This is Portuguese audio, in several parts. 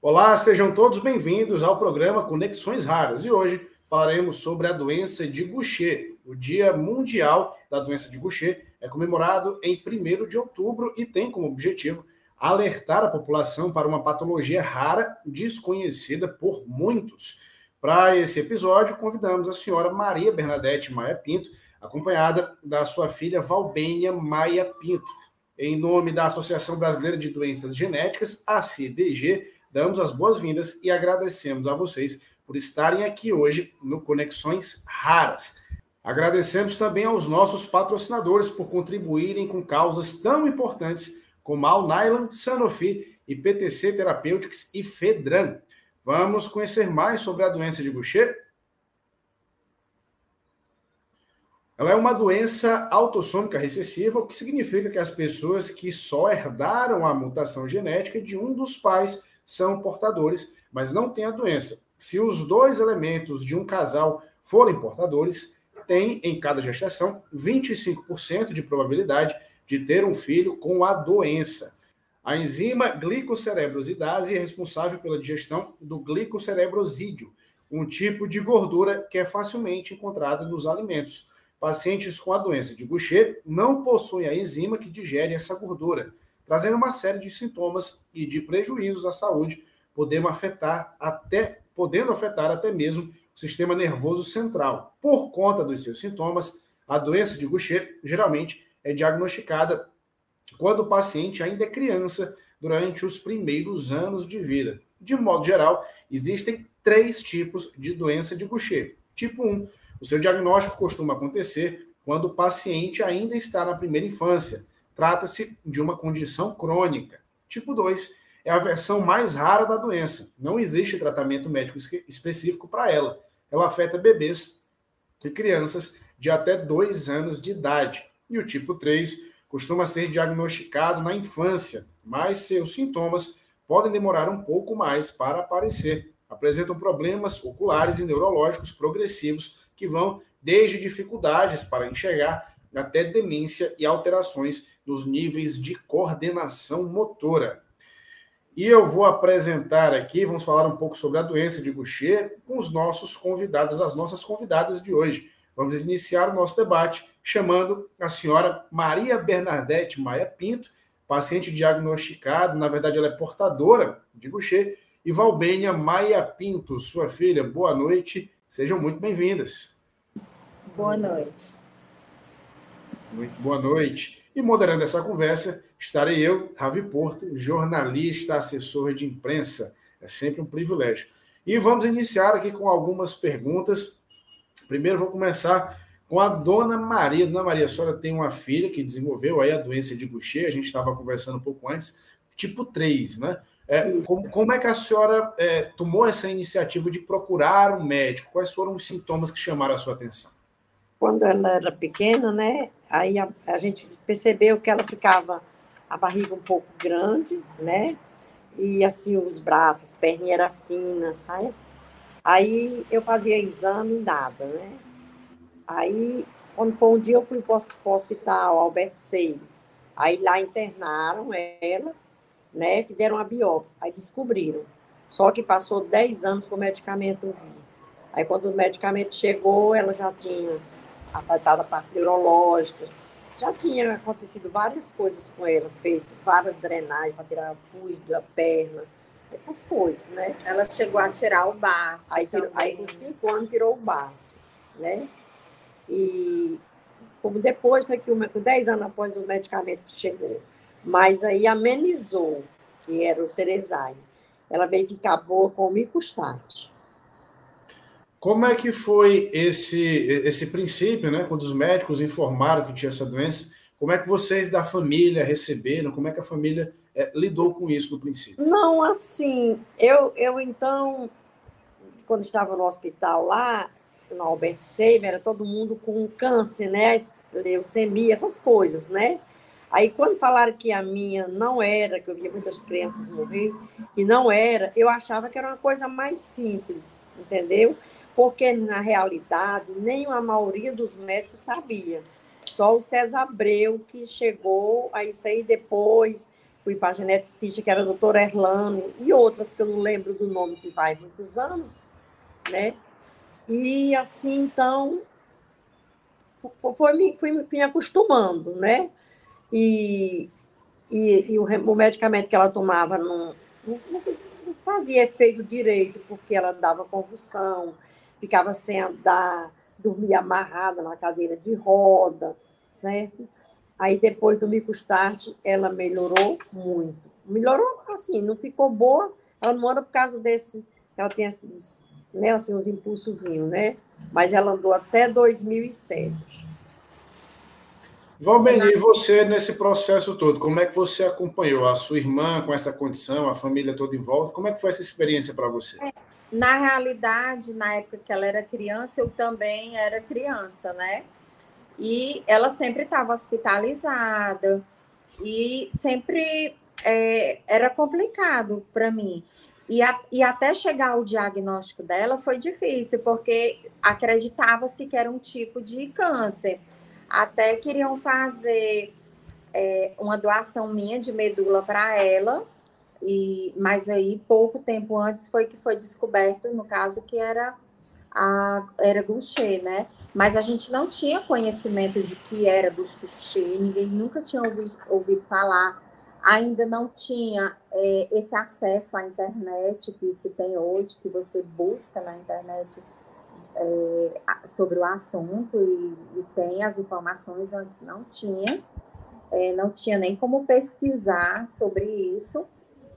Olá, sejam todos bem-vindos ao programa Conexões Raras e hoje falaremos sobre a doença de Gaucher. O Dia Mundial da Doença de Gaucher é comemorado em 1 de outubro e tem como objetivo alertar a população para uma patologia rara, desconhecida por muitos. Para esse episódio, convidamos a senhora Maria Bernadette Maia Pinto, acompanhada da sua filha Valbênia Maia Pinto. Em nome da Associação Brasileira de Doenças Genéticas, a CDG, damos as boas-vindas e agradecemos a vocês por estarem aqui hoje no Conexões Raras. Agradecemos também aos nossos patrocinadores por contribuírem com causas tão importantes como a Alnylam, Sanofi e PTC Therapeutics e Fedran. Vamos conhecer mais sobre a doença de Gaucher? Ela é uma doença autossômica recessiva, o que significa que as pessoas que só herdaram a mutação genética de um dos pais são portadores, mas não têm a doença. Se os dois elementos de um casal forem portadores, tem em cada gestação 25% de probabilidade de ter um filho com a doença. A enzima glicocerebrosidase é responsável pela digestão do glicocerebrosídeo, um tipo de gordura que é facilmente encontrada nos alimentos. Pacientes com a doença de Gaucher não possuem a enzima que digere essa gordura, trazendo uma série de sintomas e de prejuízos à saúde, podendo afetar até, podendo afetar até mesmo o sistema nervoso central. Por conta dos seus sintomas, a doença de Gaucher geralmente é diagnosticada quando o paciente ainda é criança, durante os primeiros anos de vida. De modo geral, existem três tipos de doença de Gaucher. Tipo 1, o seu diagnóstico costuma acontecer quando o paciente ainda está na primeira infância. Trata-se de uma condição crônica. Tipo 2, é a versão mais rara da doença. Não existe tratamento médico específico para ela. Ela afeta bebês e crianças de até 2 anos de idade. E o tipo 3 costuma ser diagnosticado na infância, mas seus sintomas podem demorar um pouco mais para aparecer. Apresentam problemas oculares e neurológicos progressivos que vão desde dificuldades para enxergar até demência e alterações nos níveis de coordenação motora. E eu vou apresentar aqui, vamos falar um pouco sobre a doença de Gaucher com os nossos convidados, as nossas convidadas de hoje. Vamos iniciar o nosso debate chamando a senhora Maria Bernadette Maia Pinto, paciente diagnosticado, na verdade ela é portadora de Gaucher, e Valbênia Maia Pinto, sua filha. Boa noite, sejam muito bem-vindas. Boa noite. Muito boa noite. E moderando essa conversa, estarei eu, Ravi Porto, jornalista, assessor de imprensa. É sempre um privilégio. E vamos iniciar aqui com algumas perguntas Primeiro vou começar com a dona Maria. Dona Maria, a senhora tem uma filha que desenvolveu aí a doença de Gaucher, a gente estava conversando um pouco antes, tipo 3, né? É, como, como, é que a senhora é, tomou essa iniciativa de procurar um médico? Quais foram os sintomas que chamaram a sua atenção? Quando ela era pequena, né? Aí a, a gente percebeu que ela ficava a barriga um pouco grande, né? E assim os braços, as perninhas eram finas, sabe? Aí eu fazia exame, nada, né? Aí, quando foi um dia, eu fui para o hospital, Albert Seio. Aí lá internaram ela, né? Fizeram a biópsia. Aí descobriram. Só que passou 10 anos para o medicamento vir. Aí, quando o medicamento chegou, ela já tinha afetado a parte neurológica, já tinha acontecido várias coisas com ela, feito várias drenagens para tirar pus da perna, essas coisas, né? Ela chegou a tirar o baço. Aí, tirou, aí com cinco anos tirou o baço, né? E como depois foi que, com dez anos após o medicamento chegou, mas aí amenizou, que era o Cerezai. Ela veio ficar boa com o micostate. Como é que foi esse, esse princípio, né? Quando os médicos informaram que tinha essa doença, como é que vocês da família receberam? Como é que a família é, lidou com isso no princípio? Não, assim, eu, eu então, quando estava no hospital lá, no Albert Seimer, era todo mundo com câncer, né? Leucemia, essas coisas, né? Aí, quando falaram que a minha não era, que eu via muitas crianças morrer, e não era, eu achava que era uma coisa mais simples, entendeu? Porque, na realidade, nem a maioria dos médicos sabia. Só o César Abreu que chegou a isso aí depois, fui para a geneticista, que era a doutora Erlane, e outras que eu não lembro do nome, que vai muitos anos, né? E assim, então, foi, me, fui me acostumando, né? E, e, e o, o, medicamento que ela tomava não, não, não, fazia efeito direito, porque ela dava convulsão, ficava sem andar, dormia amarrada na cadeira de roda, certo? Aí depois do micostart, ela melhorou muito. Melhorou assim, não ficou boa, ela não anda por causa desse, ela tem esses, né, assim, uns impulsozinhos, né? Mas ela andou até 2007. Valbeni, você nesse processo todo, como é que você acompanhou a sua irmã com essa condição, a família toda em volta? Como é que foi essa experiência para você? É, na realidade, na época que ela era criança, eu também era criança, né? E ela sempre estava hospitalizada e sempre é, era complicado para mim. E, a, e até chegar o diagnóstico dela foi difícil, porque acreditava-se que era um tipo de câncer. Até queriam fazer é, uma doação minha de medula para ela, e mas aí pouco tempo antes foi que foi descoberto, no caso, que era a era Gaucher, né? Mas a gente não tinha conhecimento de que era Gaucher, ninguém nunca tinha ouvido, ouvido falar. Ainda não tinha é, esse acesso à internet que se tem hoje, que você busca na internet é, sobre o assunto e, e, tem as informações, antes não tinha, é, não tinha nem como pesquisar sobre isso,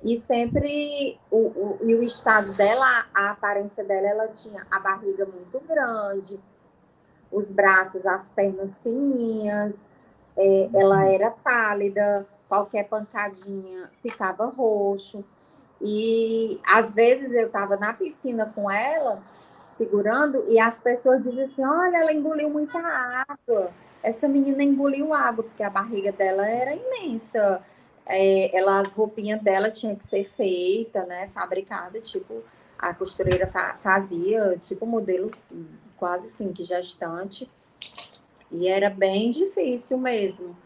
e sempre, o, o, e o estado dela, a aparência dela, ela tinha a barriga muito grande, os braços, as pernas fininhas, é, ela era pálida, qualquer pancadinha ficava roxo. E às vezes eu estava na piscina com ela, segurando, e as pessoas diziam assim: olha, ela engoliu muita água. Essa menina engoliu água, porque a barriga dela era imensa. É, ela, as roupinhas dela tinha que ser feita, né? Fabricada, tipo, a costureira fa fazia, tipo, modelo quase assim, que gestante. E era bem difícil mesmo.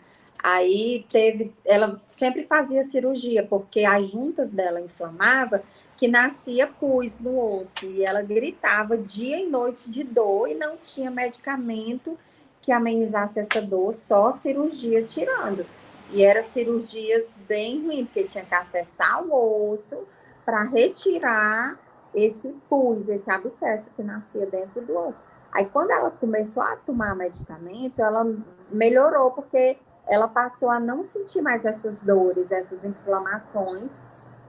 Aí teve, ela sempre fazia cirurgia, porque as juntas dela inflamava, que nascia pus no osso, e ela gritava dia e noite de dor e não tinha medicamento que amenizasse essa dor, só cirurgia tirando. E eram cirurgias bem ruins, porque tinha que acessar o osso para retirar esse pus, esse abscesso que nascia dentro do osso. Aí, quando ela começou a tomar medicamento, ela melhorou, porque ela passou a não sentir mais essas dores, essas inflamações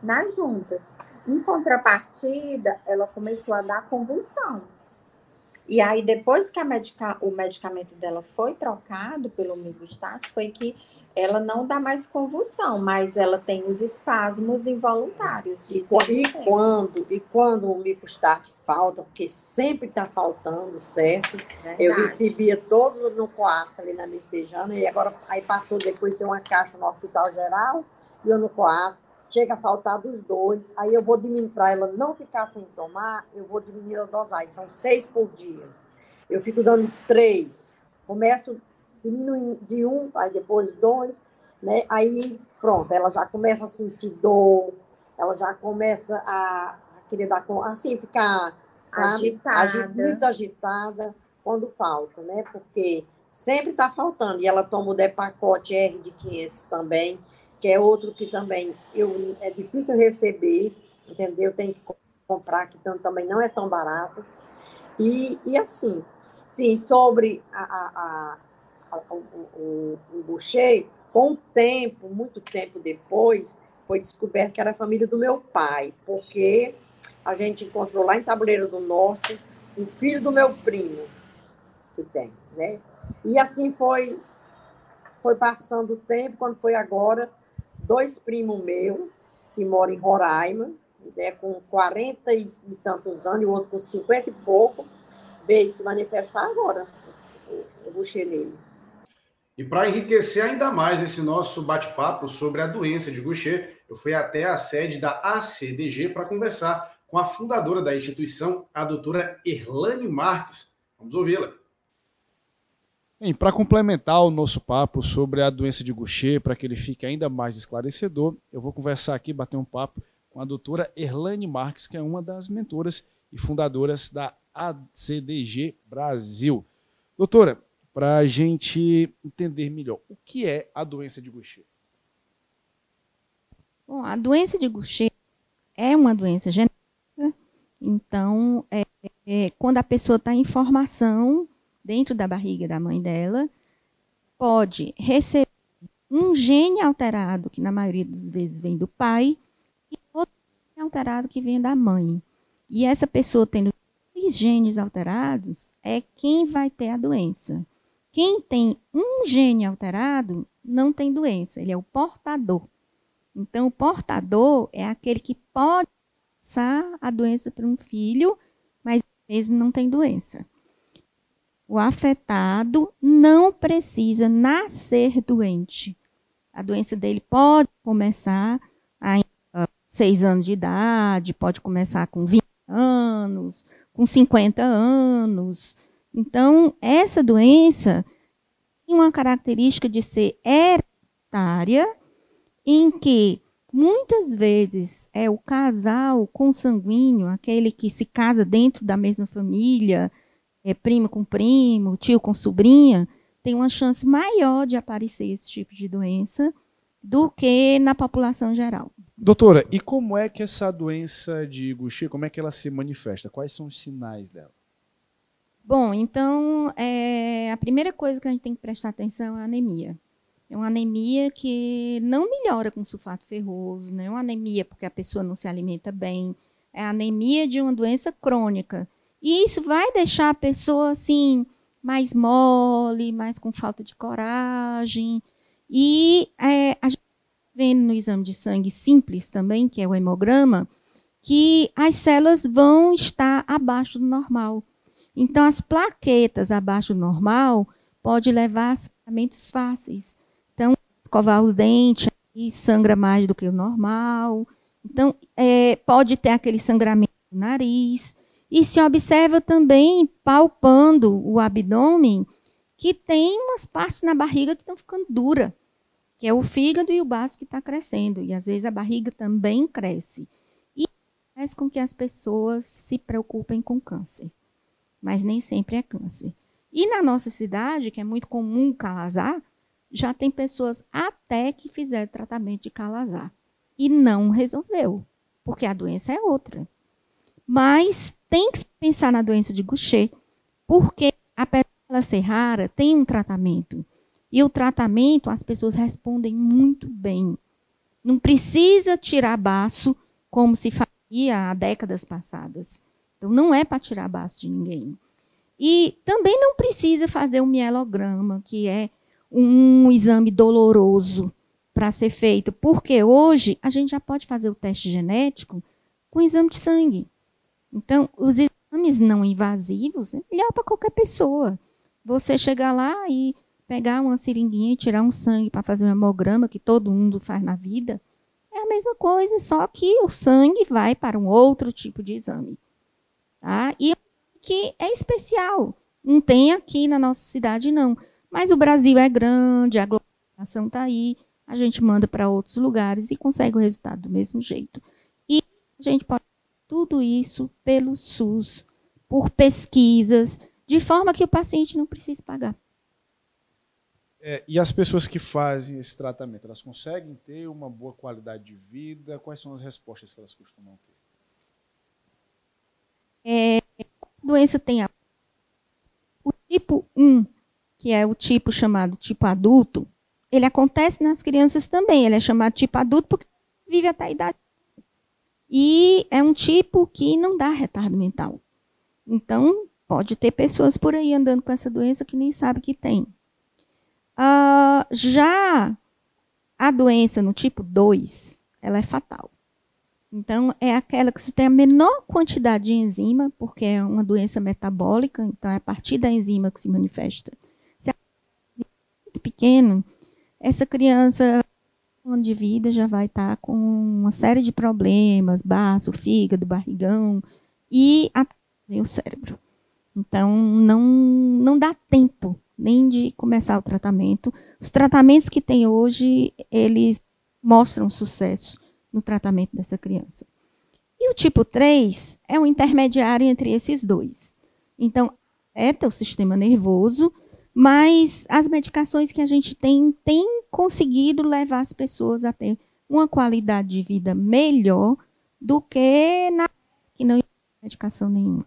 nas juntas. Em contrapartida, ela começou a dar convulsão. E aí, depois que medica o medicamento dela foi trocado pelo Migostat, foi que ela não dá mais convulsão, mas ela tem os espasmos involuntários. E, e quando e quando o micostart falta, porque sempre está faltando, certo? Verdade. Eu recebia todos no coax ali na Messejana, e agora aí passou depois ser uma caixa no Hospital Geral, e eu no coax, chega a faltar dos dois, aí eu vou diminuir, para ela não ficar sem tomar, eu vou diminuir a dosagem, são seis por dia. Eu fico dando três, começo diminuindo de um, aí depois dois, né? Aí, pronto, ela já começa a sentir dor, ela já começa a, querer dar, assim, ficar, sabe? Agitada. muito agitada quando falta, né? Porque sempre está faltando. E ela toma o Depacote R de 500 também, que é outro que também eu, é difícil receber, entendeu? Tem que comprar, que também não é tão barato. E, e assim, sim, sobre a, a, o, Boucher, com o tempo, muito tempo depois, foi descoberto que era a família do meu pai, porque a gente encontrou lá em Tabuleiro do Norte o filho do meu primo, que tem, né? E assim foi, foi passando o tempo, quando foi agora, dois primos meus, que moram em Roraima, né, com 40 e, e tantos anos, e o outro com 50 e pouco, veio se manifestar agora, Boucher neles. E para enriquecer ainda mais esse nosso bate-papo sobre a doença de Gaucher, eu fui até a sede da ACDG para conversar com a fundadora da instituição, a doutora Erlane Marques. Vamos ouvi-la. Bem, para complementar o nosso papo sobre a doença de Gaucher, para que ele fique ainda mais esclarecedor, eu vou conversar aqui, bater um papo com a doutora Erlane Marques, que é uma das mentoras e fundadoras da ACDG Brasil. Doutora, para a gente entender melhor, o que é a doença de Gaucher? Bom, a doença de Gaucher é uma doença genética, então, é, é, quando a pessoa está em formação dentro da barriga da mãe dela, pode receber um gene alterado, que na maioria das vezes vem do pai, e outro gene alterado que vem da mãe. E essa pessoa tendo três genes alterados é quem vai ter a doença. Quem tem um gene alterado não tem doença, ele é o portador. Então, o portador é aquele que pode passar a doença para um filho, mas mesmo não tem doença. O afetado não precisa nascer doente. A doença dele pode começar a seis anos de idade, pode começar com 20 anos, com 50 anos. Então, essa doença tem uma característica de ser hereditária, em que muitas vezes é o casal consanguíneo, aquele que se casa dentro da mesma família, é primo com primo, tio com sobrinha, tem uma chance maior de aparecer esse tipo de doença do que na população geral. Doutora, e como é que essa doença de Gaucher, como é que ela se manifesta? Quais são os sinais dela? Bom, então, é, a primeira coisa que a gente tem que prestar atenção é a anemia. É uma anemia que não melhora com sulfato ferroso, não é uma anemia porque a pessoa não se alimenta bem, é a anemia de uma doença crônica. E isso vai deixar a pessoa assim mais mole, mais com falta de coragem. E é, a gente tá vendo no exame de sangue simples também, que é o hemograma, que as células vão estar abaixo do normal. Então, as plaquetas abaixo do normal pode levar a sangramentos fáceis. Então, escovar os dentes e sangra mais do que o normal. Então, é, pode ter aquele sangramento no nariz. E se observa também, palpando o abdômen, que tem umas partes na barriga que estão ficando dura, que é o fígado e o baço que está crescendo. E às vezes a barriga também cresce. E faz com que as pessoas se preocupem com câncer. Mas nem sempre é câncer. E na nossa cidade, que é muito comum calazar, já tem pessoas até que fizeram tratamento de calazar. E não resolveu, porque a doença é outra. Mas tem que pensar na doença de Gaucher, porque apesar dela ser rara, tem um tratamento. E o tratamento, as pessoas respondem muito bem. Não precisa tirar baço como se fazia há décadas passadas. Então, não é para tirar baço de ninguém. E também não precisa fazer um mielograma, que é um exame doloroso para ser feito, porque hoje a gente já pode fazer o teste genético com exame de sangue. Então, os exames não invasivos é melhor para qualquer pessoa. Você chegar lá e pegar uma seringuinha e tirar um sangue para fazer um hemograma, que todo mundo faz na vida, é a mesma coisa, só que o sangue vai para um outro tipo de exame. Tá? E que é especial. Não tem aqui na nossa cidade, não. Mas o Brasil é grande, a globalização está aí, a gente manda para outros lugares e consegue o resultado do mesmo jeito. E a gente pode tudo isso pelo SUS, por pesquisas, de forma que o paciente não precise pagar. É, e as pessoas que fazem esse tratamento, elas conseguem ter uma boa qualidade de vida? Quais são as respostas que elas costumam ter? É, a doença tem a, o tipo 1, que é o tipo chamado tipo adulto, ele acontece nas crianças também. Ele é chamado tipo adulto porque vive até a idade e é um tipo que não dá retardo mental. Então, pode ter pessoas por aí andando com essa doença que nem sabe que tem. Uh, já a doença no tipo 2, ela é fatal. Então, é aquela que você tem a menor quantidade de enzima, porque é uma doença metabólica, então é a partir da enzima que se manifesta. Se a é muito pequeno, essa criança ano de vida já vai estar com uma série de problemas, baço, fígado, barrigão e o cérebro. Então, não, não dá tempo nem de começar o tratamento. Os tratamentos que tem hoje, eles mostram sucesso no tratamento dessa criança. E o tipo 3 é um intermediário entre esses dois. Então, afeta o sistema nervoso, mas as medicações que a gente tem têm conseguido levar as pessoas a ter uma qualidade de vida melhor do que na que não medicação nenhuma.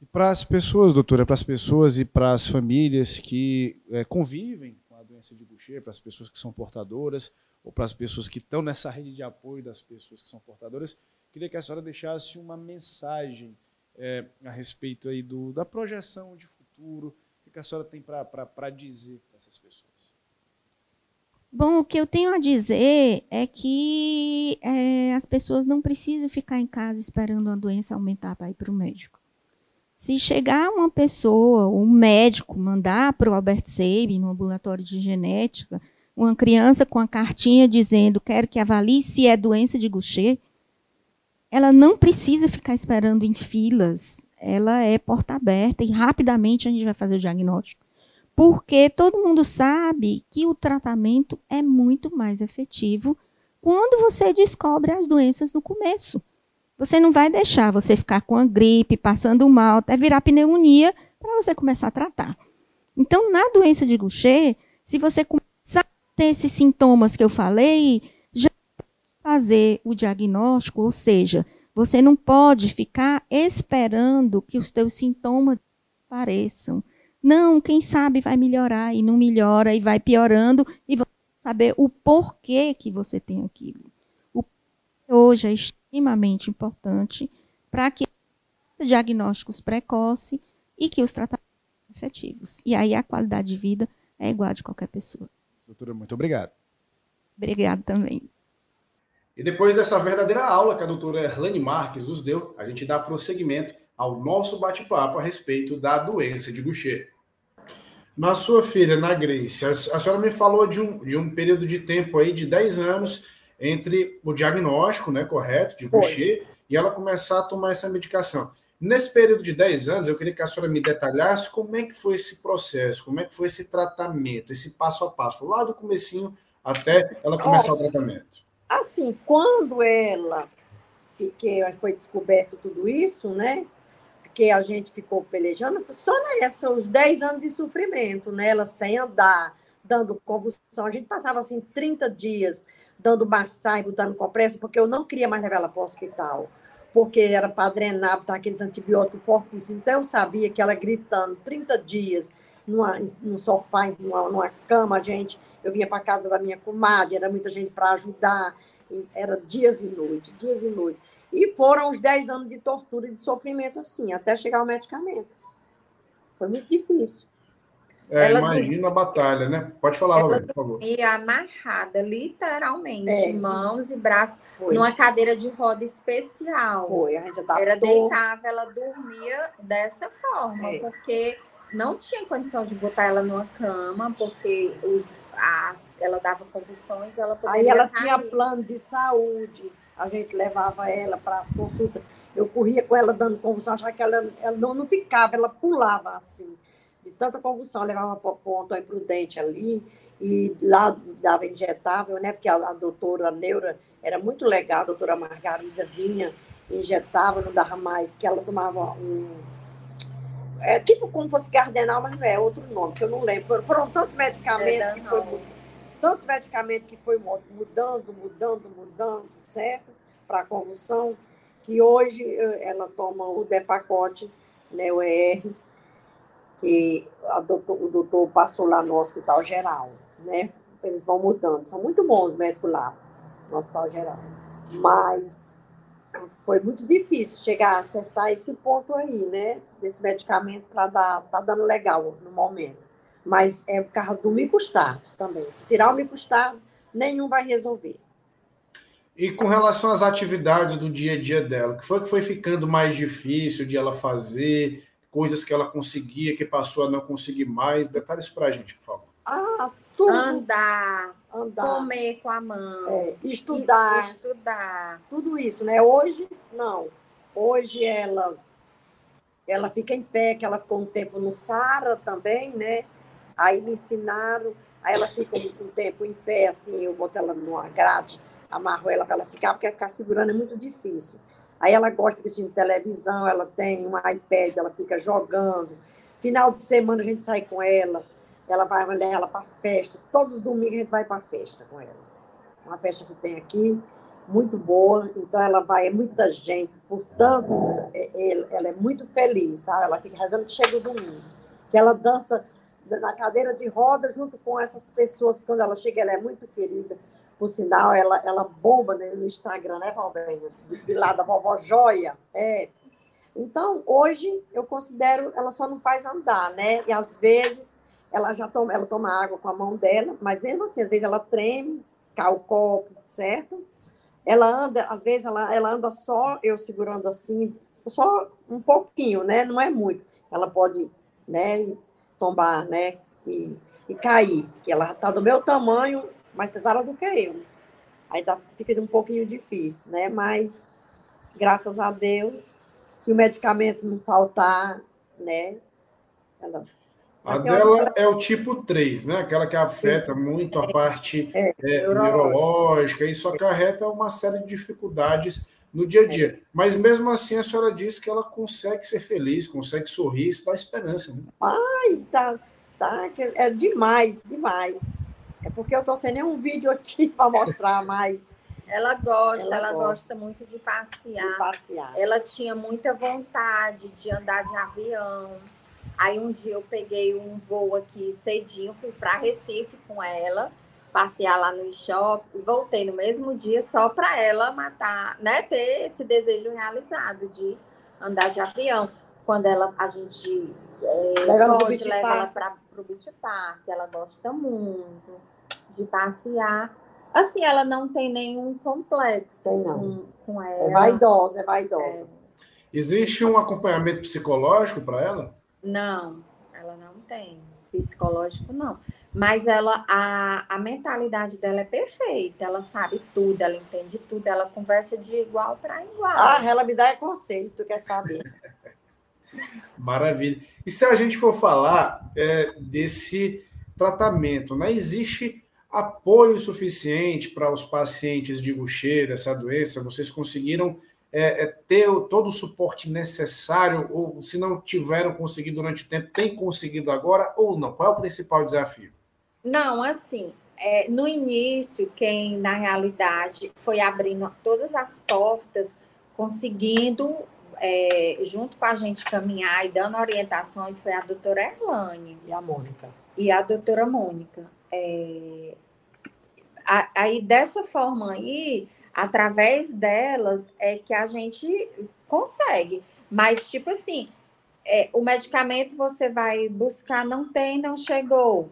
E para as pessoas, doutora, para as pessoas e para as famílias que é, convivem com a doença de Gaucher, para as pessoas que são portadoras, ou para as pessoas que estão nessa rede de apoio das pessoas que são portadoras, queria que a senhora deixasse uma mensagem é, a respeito aí do, da projeção de futuro, o que a senhora tem para dizer para essas pessoas. Bom, o que eu tenho a dizer é que é, as pessoas não precisam ficar em casa esperando a doença aumentar para ir para o médico. Se chegar uma pessoa, um médico, mandar para o Albert Seib, no ambulatório de genética, uma criança com a cartinha dizendo quero que avalie se é doença de Gaucher, ela não precisa ficar esperando em filas. Ela é porta aberta e rapidamente a gente vai fazer o diagnóstico porque todo mundo sabe que o tratamento é muito mais efetivo quando você descobre as doenças no começo. Você não vai deixar você ficar com a gripe, passando mal, até virar pneumonia, para você começar a tratar. Então, na doença de Gaucher, se você ter esses sintomas que eu falei, já fazer o diagnóstico, ou seja, você não pode ficar esperando que os teus sintomas apareçam. Não, quem sabe vai melhorar e não melhora e vai piorando e você saber o porquê que você tem aquilo. O hoje é extremamente importante para que diagnósticos precoces e que os tratamentos efetivos. E aí a qualidade de vida é igual a de qualquer pessoa. Doutora, muito obrigado. Obrigado também. E depois dessa verdadeira aula que a doutora Erlane Marques nos deu, a gente dá prosseguimento ao nosso bate-papo a respeito da doença de Gaucher. Na sua filha, na Grace, a, senhora me falou de um, de um período de tempo aí de 10 anos entre o diagnóstico, né, correto, de Gaucher, e ela começar a tomar essa medicação. Nesse período de 10 anos, eu queria que a senhora me detalhasse como é que foi esse processo, como é que foi esse tratamento, esse passo a passo, lá do comecinho até ela começar oh, o tratamento. Assim, quando ela que foi descoberto tudo isso, né? que a gente ficou pelejando, só nessa, os 10 anos de sofrimento, né? Ela sem andar, dando convulsão. A gente passava assim 30 dias dando massagem, botando compressa, porque eu não queria mais levar ela para o hospital, porque era para drenar, botar aqueles antibióticos fortíssimos. Então eu sabia que ela gritando 30 dias numa, no sofá, numa, numa cama, gente, eu vinha para casa da minha comadre, era muita gente para ajudar, era dias e noite, dias e noite. E foram os 10 anos de tortura e de sofrimento assim, até chegar ao medicamento. Foi muito difícil. É, ela imagina a batalha, né? Pode falar, Roberto, por favor. E amarrada, literalmente, é. mãos e braços, Foi. numa cadeira de roda especial. Foi, a gente adaptou. Era deitava, ela dormia dessa forma, é. porque não tinha condição de botar ela numa cama, porque os, as, ela dava convulsões, ela poderia Aí ela cair. tinha plano de saúde a gente levava ela para as consultas. Eu corria com ela dando convulsão, achava que ela, ela não, não ficava, ela pulava assim. De tanta convulsão, levava para o ponto imprudente ali, e lá dava injetável, né? Porque a, a doutora a Neura era muito legal, a doutora Margarida vinha, injetava, não dava mais, que ela tomava um. É tipo como fosse cardenal, mas não é outro nome, que eu não lembro. Foram, foram tantos medicamentos é, que foi tantos medicamentos que foi mudando, mudando, mudando, certo? Para a convulsão, que hoje eh, ela toma o Depacote, né, o ER, que doutor, o doutor passou lá no Hospital Geral, né? Eles vão mudando, são muito bons os médicos lá, no Hospital Geral. Mas foi muito difícil chegar a acertar esse ponto aí, né? Desse medicamento para dar, tá dando legal no momento mas é por causa do micostado também. Se tirar o micostado, nenhum vai resolver. E com relação às atividades do dia a dia dela, o que foi que foi ficando mais difícil de ela fazer, coisas que ela conseguia, que passou a não conseguir mais? Detalhes para a gente, por favor. Ah, tudo. Andar, andar, comer com a mão, é, estudar, estudar, tudo isso, né? Hoje, não. Hoje ela ela fica em pé, que ela ficou um tempo no Sara também, né? Aí me ensinaram, aí ela fica um, um tempo em pé, assim, eu boto ela numa grade, amarro ela para ela ficar, porque ficar segurando é muito difícil. Aí ela gosta de assistir televisão, ela tem um iPad, ela fica jogando. Final de semana a gente sai com ela, ela vai levar ela para festa. Todos os domingos a gente vai para festa com ela. Uma festa que tem aqui, muito boa, então ela vai, é muita gente, portanto, é, ela é muito feliz, sabe? Ela fica rezando que chega o domingo. Que ela dança na cadeira de roda junto com essas pessoas, quando ela chega, ela é muito querida. Por sinal, ela, ela bomba né, no Instagram, né, Valbenha? De lá da vovó Joia. É. Então, hoje, eu considero, ela só não faz andar, né? E às vezes ela já toma, ela toma água com a mão dela, mas mesmo assim, às vezes ela treme, cai o copo, certo? Ela anda, às vezes ela, ela anda só, eu segurando assim, só um pouquinho, né? Não é muito. Ela pode, né, tombar, né, e, e cair, que ela está do meu tamanho, mais pesada do que eu. Aí tá, fica um pouquinho difícil, né? Mas, graças a Deus, se o medicamento não faltar, né, ela a dela é o tipo 3, né? Aquela que afeta Sim. muito a parte é, é, neurológica. Isso acarreta uma série de dificuldades no dia a dia. É. Mas mesmo assim, a senhora disse que ela consegue ser feliz, consegue sorrir, isso dá esperança. Né? Ai, tá, tá, é demais, demais. É porque eu estou sem nenhum vídeo aqui para mostrar mais. Ela gosta, ela, ela gosta. gosta. muito de passear. de passear. Ela tinha muita vontade de andar de avião. Aí um dia eu peguei um voo aqui cedinho, fui para Recife com ela, passear lá no shopping, e voltei no mesmo dia só para ela matar, né, ter esse desejo realizado de andar de avião. Quando ela a gente é, leva, pode, ela para o Beach Park, ela gosta muito de passear. Assim, ela não tem nenhum complexo tem, com, com é ela. É vaidosa, é vaidosa. É. Existe um acompanhamento psicológico para ela? Não, ela não tem. Psicológico, não. Mas ela, a, a mentalidade dela é perfeita. Ela sabe tudo, ela entende tudo, ela conversa de igual para igual. Ah, ela me dá é conselho, tu quer saber. Maravilha. E se a gente for falar é, desse tratamento, né? Existe apoio suficiente para os pacientes de Gaucher, dessa doença? Vocês conseguiram é, é, ter todo o suporte necessário, ou se não tiveram conseguido durante o tempo, tem conseguido agora ou não? Qual é o principal desafio? Não, assim, é, no início, quem na realidade foi abrindo todas as portas, conseguindo, é, junto com a gente, caminhar e dando orientações, foi a doutora Erlane. E a Mônica. E a doutora Mônica. É, aí, dessa forma aí, através delas é que a gente consegue. Mas, tipo assim, é, o medicamento você vai buscar, não tem, não chegou.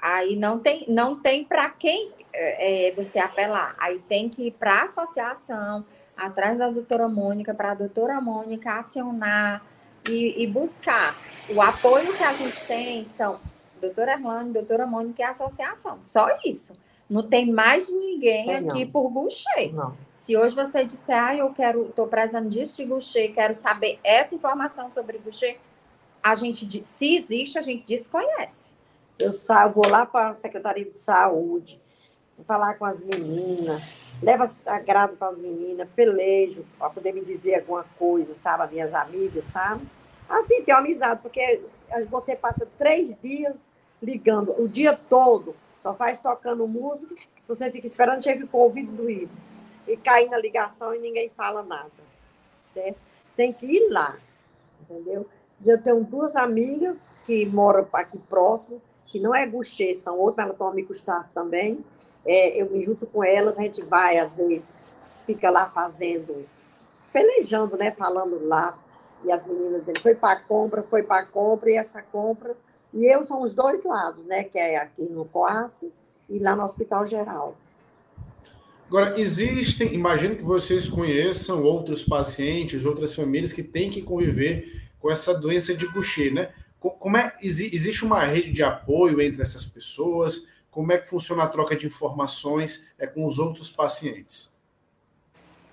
Aí não tem, não tem para quem é, é, você apelar. Aí tem que ir para a associação, atrás da doutora Mônica, para a doutora Mônica acionar e, e, buscar. O apoio que a gente tem são doutora Erlane, doutora Mônica e a associação. Só isso. Não tem mais ninguém é, aqui por Goucher. Não. Se hoje você disser, ah, eu quero, estou precisando disso de Goucher, quero saber essa informação sobre Goucher, a gente, se existe, a gente desconhece. Eu saio, vou lá para a Secretaria de Saúde, falar com as meninas, levo agrado para as meninas, pelejo, para poder me dizer alguma coisa, sabe, as minhas amigas, sabe? Assim, tem amizade, porque você passa três dias ligando o dia todo só faz tocando música, você fica esperando, chega com o ouvido doído. E cair na ligação e ninguém fala nada. Certo? Tem que ir lá. Entendeu? Eu tenho duas amigas que moram aqui próximo, que não é Guxê, são outras, elas estão me custar também. É, eu me junto com elas, a gente vai, às vezes, fica lá fazendo, pelejando, né? Falando lá. E as meninas dizendo, foi para compra, foi para compra, e essa compra e eu são os dois lados, né? Que é aqui no COAS e lá no Hospital Geral. Agora, existem, imagino que vocês conheçam outros pacientes, outras famílias que têm que conviver com essa doença de Gaucher, né? Como é, existe uma rede de apoio entre essas pessoas? Como é que funciona a troca de informações é, com os outros pacientes?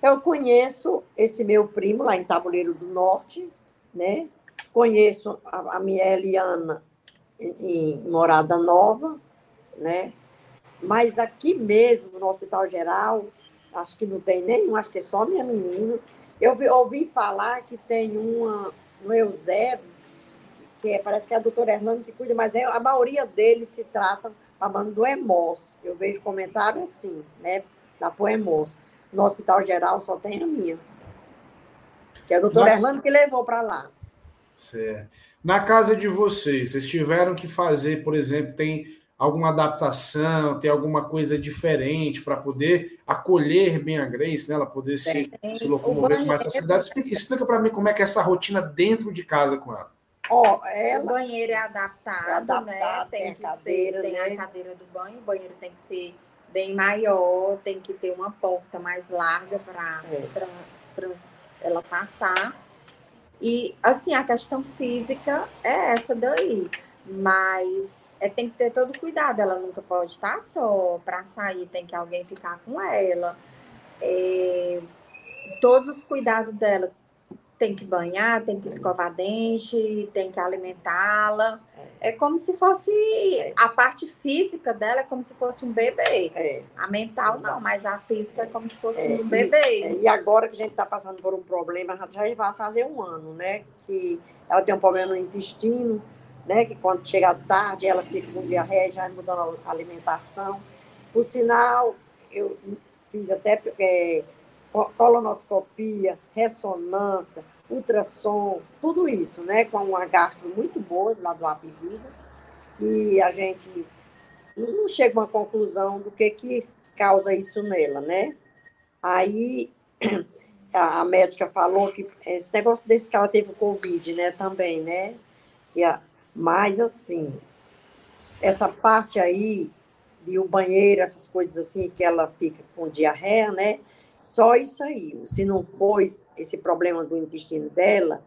Eu conheço esse meu primo lá em Tabuleiro do Norte, né? Conheço a, a minha Eliana em Morada Nova, né? Mas aqui mesmo, no Hospital Geral, acho que não tem nenhum, acho que é só minha menina. Eu ouvi falar que tem uma no Eusébio, que é, parece que é a doutora Hernando que cuida, mas é, a maioria deles se trata falando do EMOS. Eu vejo comentário assim, né? Da POEMOS. No Hospital Geral só tem a minha. Que é a doutora mas... Hernando que levou para lá. Certo. Na casa de vocês, vocês tiveram que fazer, por exemplo, tem alguma adaptação, tem alguma coisa diferente para poder acolher bem a Grace, né? Ela poder se, se locomover com mais facilidade. Explica, explica para mim como é que é essa rotina dentro de casa com ela. Ó, ela... O banheiro é adaptado, é adaptado né? Tem, tem, cadeira, ser, tem né? a cadeira do banho, o banheiro tem que ser bem maior, tem que ter uma porta mais larga para é. ela passar. E, assim, a questão física é essa daí. Mas é, tem que ter todo cuidado. Ela nunca pode estar só. Para sair, tem que alguém ficar com ela. É, todos os cuidados dela tem que banhar, tem que escovar dente, tem que alimentá-la. É como se fosse a parte física dela é como se fosse um bebê. É. A mental não, mas a física é como se fosse é. um bebê. E, e, agora que a gente está passando por um problema, já vai fazer um ano, né? Que ela tem um problema no intestino, né? Que quando chega tarde ela fica com diarreia, já mudando a alimentação. Por sinal, eu fiz até é, colonoscopia, ressonância, ultrassom, tudo isso, né? Com uma gastro muito boa lá do Apivida. E a gente não chega a uma conclusão do que, que causa isso nela, né? Aí a médica falou que esse negócio desse que ela teve Covid, né, também, né? E a, mas assim, essa parte aí de o banheiro, essas coisas assim, que ela fica com diarreia, né? Só isso aí. Se não foi esse problema do intestino dela,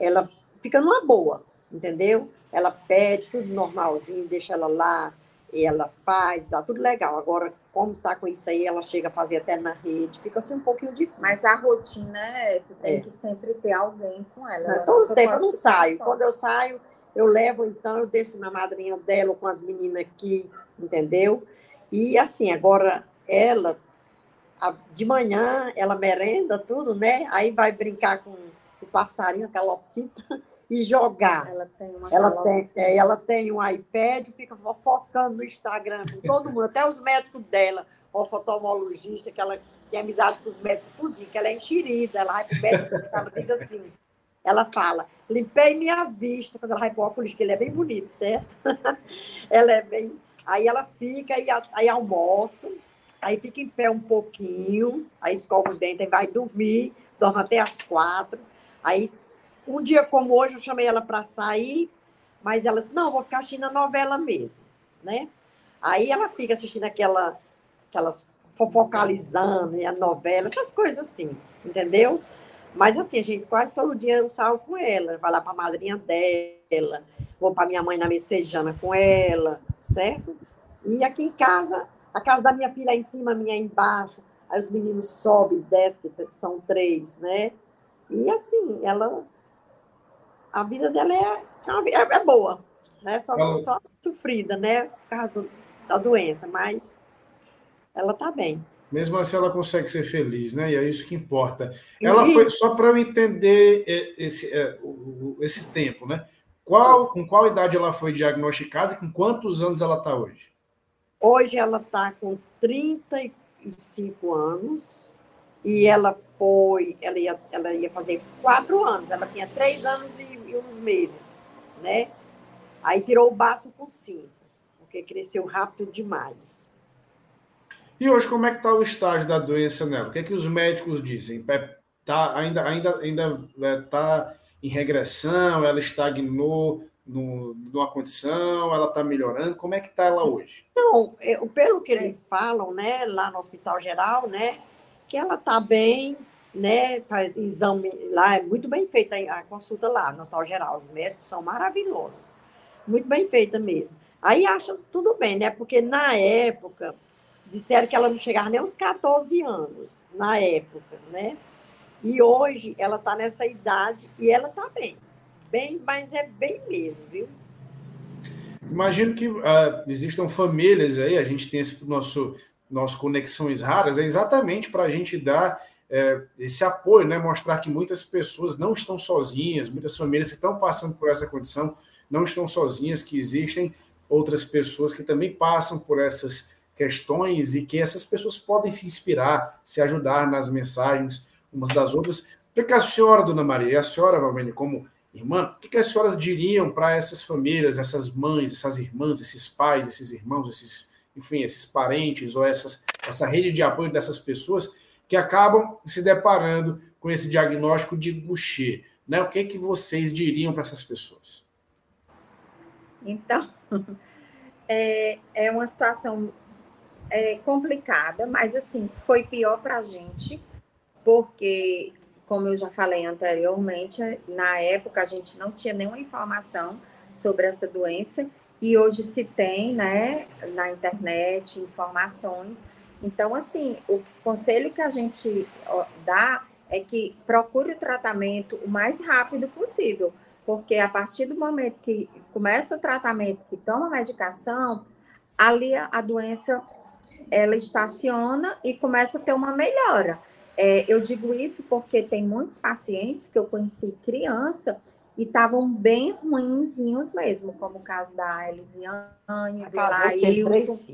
ela fica numa boa, entendeu? Ela pede tudo normalzinho, deixa ela lá, e ela faz, dá tudo legal. Agora, como tá com isso aí, ela chega a fazer até na rede, fica assim um pouquinho difícil. Mas a rotina é essa, tem é. que sempre ter alguém com ela. Não, todo tempo eu não saio. Quando eu saio, eu levo, então, eu deixo na madrinha dela com as meninas aqui, entendeu? E assim, agora ela de manhã ela merenda tudo, né? Aí vai brincar com o passarinho, aquela calopsita, e jogar. Ela tem uma ela tem, é, ela tem um iPad, fica focando no Instagram com todo mundo, até os médicos dela, o oftalmologista, que ela tem amizade com os médicos, tudo, que ela é enxerida, ela vai pro médico, ela diz assim, ela fala, limpei minha vista, quando ela vai pro óculos, que ele é bem bonito, certo? ela é bem... Aí ela fica, e aí almoça, aí fica em pé um pouquinho, aí escova os dentes, vai dormir, dorme até as quatro. Aí, um dia como hoje, eu chamei ela para sair, mas ela disse, não, vou ficar assistindo a novela mesmo, né? Aí ela fica assistindo aquela, aquelas fofocalizando a novela, essas coisas assim, entendeu? Mas assim, a gente quase todo dia eu saio com ela, vai lá para a madrinha dela, vou para minha mãe na messejana com ela, certo? E aqui em casa a casa da minha filha é em cima, a minha é embaixo. Aí os meninos sobem, descem, são três, né? E assim, ela. A vida dela é, é, é boa, né? Só, ela... só sofrida, né? Por causa do, da doença, mas ela tá bem. Mesmo assim, ela consegue ser feliz, né? E é isso que importa. Ela e... foi, só para eu entender esse, esse tempo, né? Qual, com qual idade ela foi diagnosticada e com quantos anos ela está hoje? Hoje ela está com 35 anos e ela foi, ela ia, ela ia fazer quatro anos, ela tinha três anos e, e uns meses, né? Aí tirou o baço com cinco, porque cresceu rápido demais. E hoje, como é que está o estágio da doença nela? O que é que os médicos dizem? Tá, ainda ainda ainda está é, em regressão? Ela estagnou? No, numa condição? Ela está melhorando? Como é que está ela hoje? Não, eu, pelo que eles falam, né, lá no Hospital Geral, né, que ela está bem, né, faz exame lá, é muito bem feita a consulta lá no Hospital Geral, os médicos são maravilhosos, muito bem feita mesmo. Aí acham tudo bem, né, porque na época, disseram que ela não chegava nem aos 14 anos, na época, né, e hoje ela está nessa idade e ela está bem bem, mas é bem mesmo, viu? Imagino que uh, existam famílias aí, a gente tem esse nosso, nosso Conexões Raras, é exatamente para a gente dar é, esse apoio, né? mostrar que muitas pessoas não estão sozinhas, muitas famílias que estão passando por essa condição não estão sozinhas, que existem outras pessoas que também passam por essas questões e que essas pessoas podem se inspirar, se ajudar nas mensagens umas das outras. O que a senhora, Dona Maria, e a senhora, Valmene, como irmã, o que as senhoras diriam para essas famílias, essas mães, essas irmãs, esses pais, esses irmãos, esses, enfim, esses parentes ou essas, essa rede de apoio dessas pessoas que acabam se deparando com esse diagnóstico de Gaucher? Né? O que, que vocês diriam para essas pessoas? Então, é, é uma situação é, complicada, mas assim, foi pior para a gente, porque, como eu já falei anteriormente, na época a gente não tinha nenhuma informação sobre essa doença, e hoje se tem, né, na internet, informações. Então, assim, o conselho que a gente dá é que procure o tratamento o mais rápido possível, porque a partir do momento que começa o tratamento, que toma medicação, ali a doença ela estaciona e começa a ter uma melhora. É, eu digo isso porque tem muitos pacientes que eu conheci criança e estavam bem ruinzinhos mesmo, como o caso da Elisiane, do Laílson,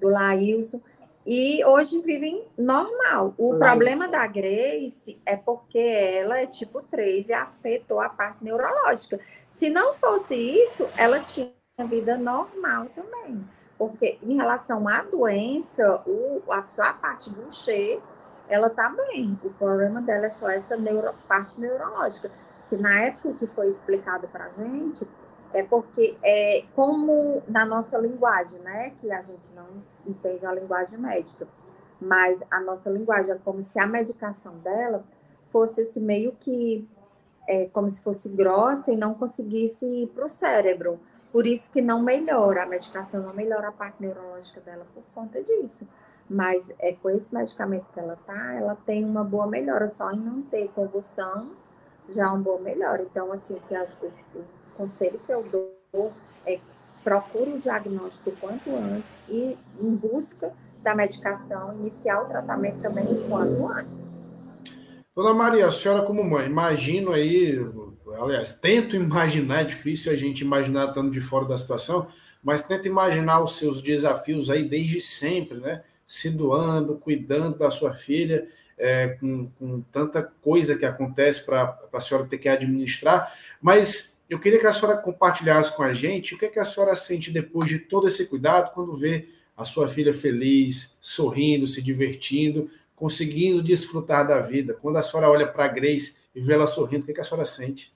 do Laílson, e hoje vivem normal. O problema da Grace é porque ela é tipo 3 e afetou a parte neurológica. Se não fosse isso, ela tinha vida normal também. Porque em relação à doença, o, a, só a parte do cheiro, ela tá bem. O problema dela é só essa neuro, parte neurológica. Que na época que foi explicado pra gente, é porque é como na nossa linguagem, né? Que a gente não entende a linguagem médica, mas a nossa linguagem é como se a medicação dela fosse esse meio que é como se fosse grossa e não conseguisse ir para o cérebro. Por isso que não melhora, a medicação não melhora a parte neurológica dela por conta disso. Mas é com esse medicamento que ela tá, ela tem uma boa melhora, só em não ter convulsão, já é uma boa melhora. Então, assim, que a, o, o conselho que eu dou é procure o diagnóstico o quanto antes e em busca da medicação, iniciar o tratamento também o quanto antes. Dona Maria, a senhora como mãe, imagino aí, aliás, tento imaginar, é difícil a gente imaginar estando de fora da situação, mas tento imaginar os seus desafios aí desde sempre, né? Se doando, cuidando da sua filha, é, com, com tanta coisa que acontece para a senhora ter que administrar, mas eu queria que a senhora compartilhasse com a gente o que, é que a senhora sente depois de todo esse cuidado, quando vê a sua filha feliz, sorrindo, se divertindo, conseguindo desfrutar da vida. Quando a senhora olha para a Grace e vê ela sorrindo, o que, é que a senhora sente?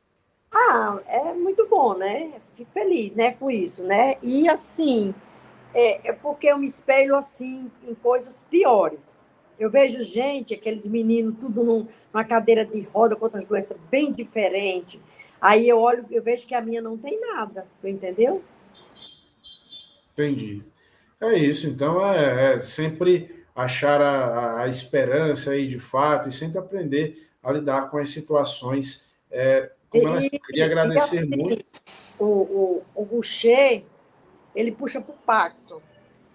Ah, é muito bom, né? Fico feliz, né, com isso, né? E assim, é, é porque eu me espelho assim em coisas piores. Eu vejo gente, aqueles meninos, tudo num, numa cadeira de roda com outras doenças bem diferentes Aí eu olho, eu vejo que a minha não tem nada, entendeu? Entendi. É isso, então é, é sempre achar a, a, esperança aí de fato e sempre aprender a lidar com as situações. É, como ela, queria agradecer assim, muito. O, o, o Boucher, ele puxa para o Paxson.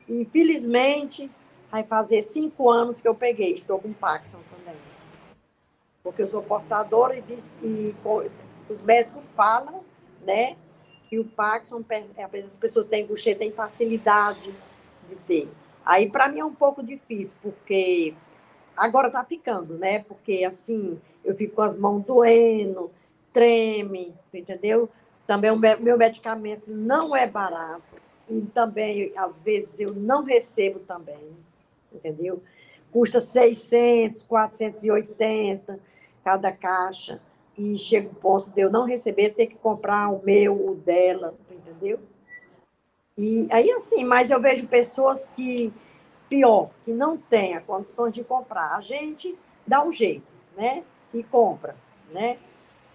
Infelizmente, vai fazer cinco anos que eu peguei, estou com Paxson também. Porque eu sou portadora e, disse, e os médicos falam, né, que o Parkinson, as pessoas têm Gaucher têm facilidade de ter. Aí, para mim, é um pouco difícil, porque agora está ficando, né? Porque, assim, eu fico com as mãos doendo, treme, entendeu? Também o meu medicamento não é barato. E também, às vezes, eu não recebo também, entendeu? Custa 600, 480 cada caixa e chega o ponto de eu não receber, ter que comprar o meu, o dela, entendeu? E aí, assim, mas eu vejo pessoas que, pior, que não têm a condições de comprar. A gente dá um jeito, né? E compra, né?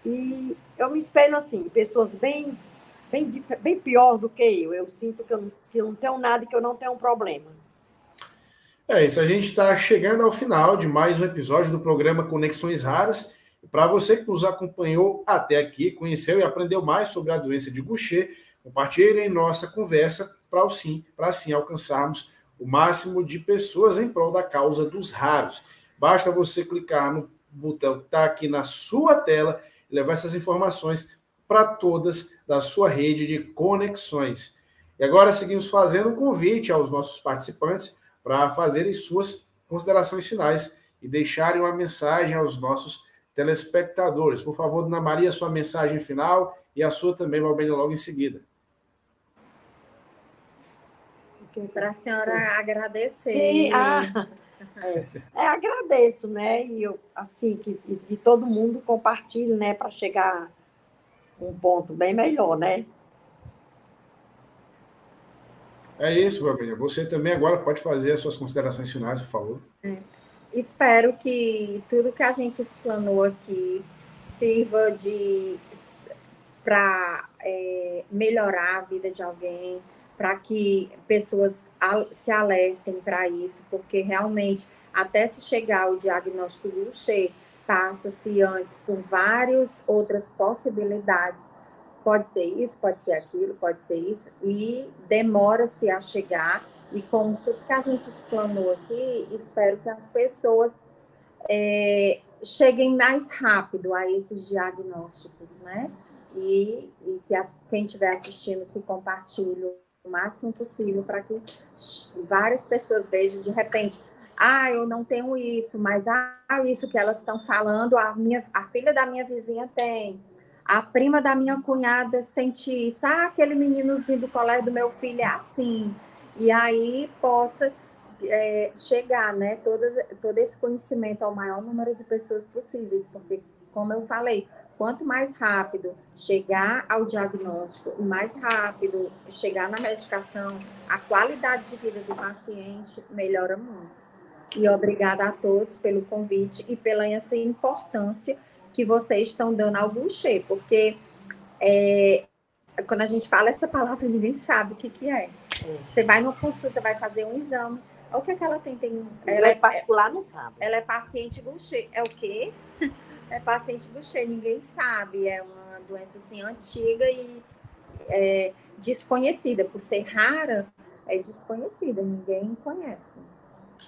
E eu me espelho assim, pessoas bem, bem, bem pior do que eu. Eu sinto que eu, não, que eu não tenho nada e que eu não tenho um problema. É isso, a gente está chegando ao final de mais um episódio do programa Conexões Raras. Para você que nos acompanhou até aqui, conheceu e aprendeu mais sobre a doença de Gaucher, Compartilhem nossa conversa para sim, para assim alcançarmos o máximo de pessoas em prol da causa dos raros. Basta você clicar no botão que está aqui na sua tela e levar essas informações para todas da sua rede de conexões. E agora seguimos fazendo um convite aos nossos participantes para fazerem suas considerações finais e deixarem uma mensagem aos nossos telespectadores. Por favor, Dona Maria, sua mensagem final e a sua também, Valbene, logo em seguida. Para a senhora Sim. agradecer. Sim, ah, é, é, agradeço, né? E eu, assim, que, que todo mundo compartilhe, né, para chegar um ponto bem melhor, né? É isso, Valbene. Você também agora pode fazer as suas considerações finais, por favor. É. Espero que tudo que a gente explanou aqui sirva de para é, melhorar a vida de alguém, para que pessoas se alertem para isso, porque realmente, até se chegar ao diagnóstico do Gaucher, passa-se antes por várias outras possibilidades. Pode ser isso, pode ser aquilo, pode ser isso, e demora-se a chegar. E com tudo que a gente explanou aqui, espero que as pessoas é, cheguem mais rápido a esses diagnósticos, né? E, e que as, quem estiver assistindo que compartilhe o máximo possível para que várias pessoas vejam de repente, ah, eu não tenho isso, mas ah, isso que elas estão falando, a minha a filha da minha vizinha tem, a prima da minha cunhada sente isso, ah, aquele meninozinho do colégio do meu filho é assim, e aí possa é, chegar, né, todo, todo esse conhecimento ao maior número de pessoas possíveis, porque, como eu falei, quanto mais rápido chegar ao diagnóstico e mais rápido chegar na medicação, a qualidade de vida do paciente melhora muito. E obrigada a todos pelo convite e pela essa importância que vocês estão dando ao Boucher, porque é, quando a gente fala essa palavra, ninguém sabe o que, que é. Você vai numa consulta, vai fazer um exame. O que, é que ela tem? tem ela é particular, não sabe. Ela é paciente Boucher. É o quê? é paciente Gaucher, ninguém sabe, é uma doença assim antiga e é, desconhecida, por ser rara, é desconhecida, ninguém conhece.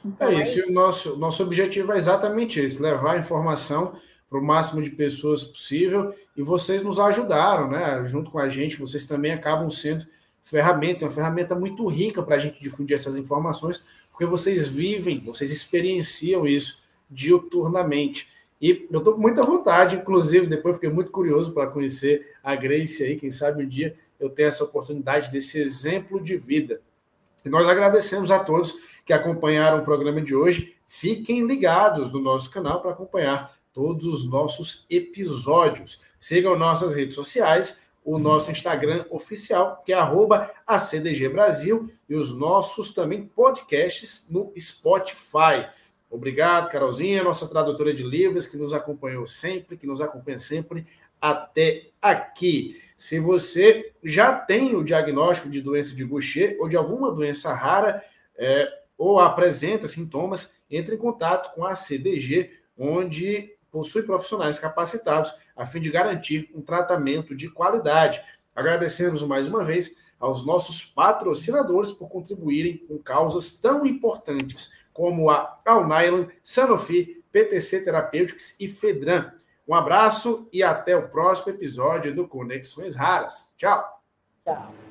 Então, é isso, é... o nosso, nosso objetivo é exatamente esse, levar a informação para o máximo de pessoas possível, e vocês nos ajudaram, né? Junto com a gente, vocês também acabam sendo ferramenta, uma ferramenta muito rica para a gente difundir essas informações, porque vocês vivem, vocês experienciam isso diuturnamente. E eu estou com muita vontade, inclusive, depois fiquei muito curioso para conhecer a Grace aí, quem sabe um dia eu tenho essa oportunidade desse exemplo de vida. E nós agradecemos a todos que acompanharam o programa de hoje. Fiquem ligados no nosso canal para acompanhar todos os nossos episódios. Sigam nossas redes sociais, o nosso Instagram oficial, que é @acdgbrasil, e os nossos também podcasts no Spotify. Obrigado, Carolzinha, nossa tradutora de livros, que nos acompanhou sempre, que nos acompanha sempre até aqui. Se você já tem o diagnóstico de doença de Gaucher ou de alguma doença rara, é, ou apresenta sintomas, entre em contato com a CDG, onde possui profissionais capacitados a fim de garantir um tratamento de qualidade. Agradecemos mais uma vez aos nossos patrocinadores por contribuírem com causas tão importantes como a Alnylam, Sanofi, PTC Therapeutics e Fedran. Um abraço e até o próximo episódio do Conexões Raras. Tchau. Tchau.